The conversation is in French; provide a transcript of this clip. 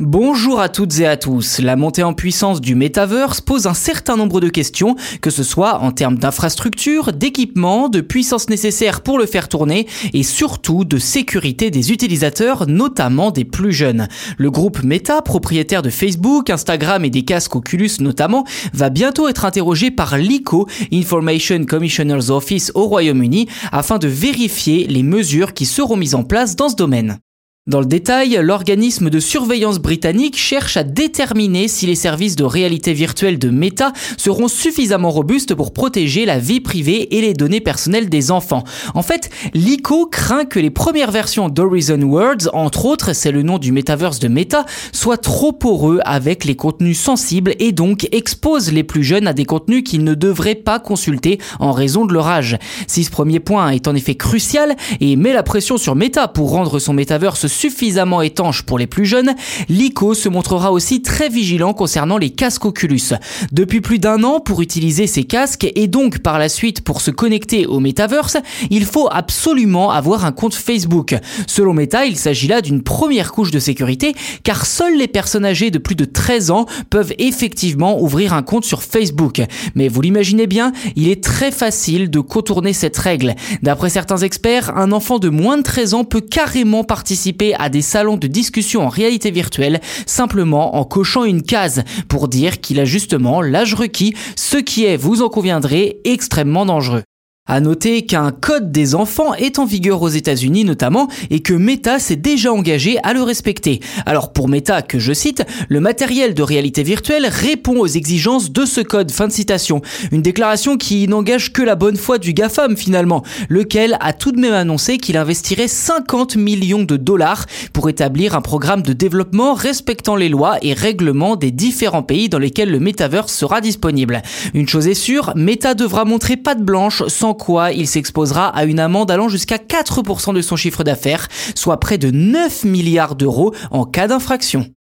Bonjour à toutes et à tous. La montée en puissance du metaverse pose un certain nombre de questions, que ce soit en termes d'infrastructure, d'équipement, de puissance nécessaire pour le faire tourner et surtout de sécurité des utilisateurs, notamment des plus jeunes. Le groupe Meta, propriétaire de Facebook, Instagram et des casques Oculus notamment, va bientôt être interrogé par l'ICO, Information Commissioner's Office au Royaume-Uni, afin de vérifier les mesures qui seront mises en place dans ce domaine. Dans le détail, l'organisme de surveillance britannique cherche à déterminer si les services de réalité virtuelle de Meta seront suffisamment robustes pour protéger la vie privée et les données personnelles des enfants. En fait, l'ICO craint que les premières versions d'Horizon Worlds, entre autres, c'est le nom du metaverse de Meta, soient trop poreux avec les contenus sensibles et donc exposent les plus jeunes à des contenus qu'ils ne devraient pas consulter en raison de leur âge. Si ce premier point est en effet crucial et met la pression sur Meta pour rendre son metaverse suffisamment étanche pour les plus jeunes, l'ICO se montrera aussi très vigilant concernant les casques Oculus. Depuis plus d'un an, pour utiliser ces casques et donc par la suite pour se connecter au metaverse, il faut absolument avoir un compte Facebook. Selon Meta, il s'agit là d'une première couche de sécurité car seuls les personnes âgées de plus de 13 ans peuvent effectivement ouvrir un compte sur Facebook. Mais vous l'imaginez bien, il est très facile de contourner cette règle. D'après certains experts, un enfant de moins de 13 ans peut carrément participer à des salons de discussion en réalité virtuelle simplement en cochant une case pour dire qu'il a justement l'âge requis, ce qui est, vous en conviendrez, extrêmement dangereux. À noter qu'un code des enfants est en vigueur aux États-Unis notamment et que Meta s'est déjà engagé à le respecter. Alors pour Meta, que je cite, le matériel de réalité virtuelle répond aux exigences de ce code. Fin de citation. Une déclaration qui n'engage que la bonne foi du GAFAM finalement, lequel a tout de même annoncé qu'il investirait 50 millions de dollars pour établir un programme de développement respectant les lois et règlements des différents pays dans lesquels le metaverse sera disponible. Une chose est sûre, Meta devra montrer patte blanche sans quoi il s'exposera à une amende allant jusqu'à 4% de son chiffre d'affaires, soit près de 9 milliards d'euros en cas d'infraction.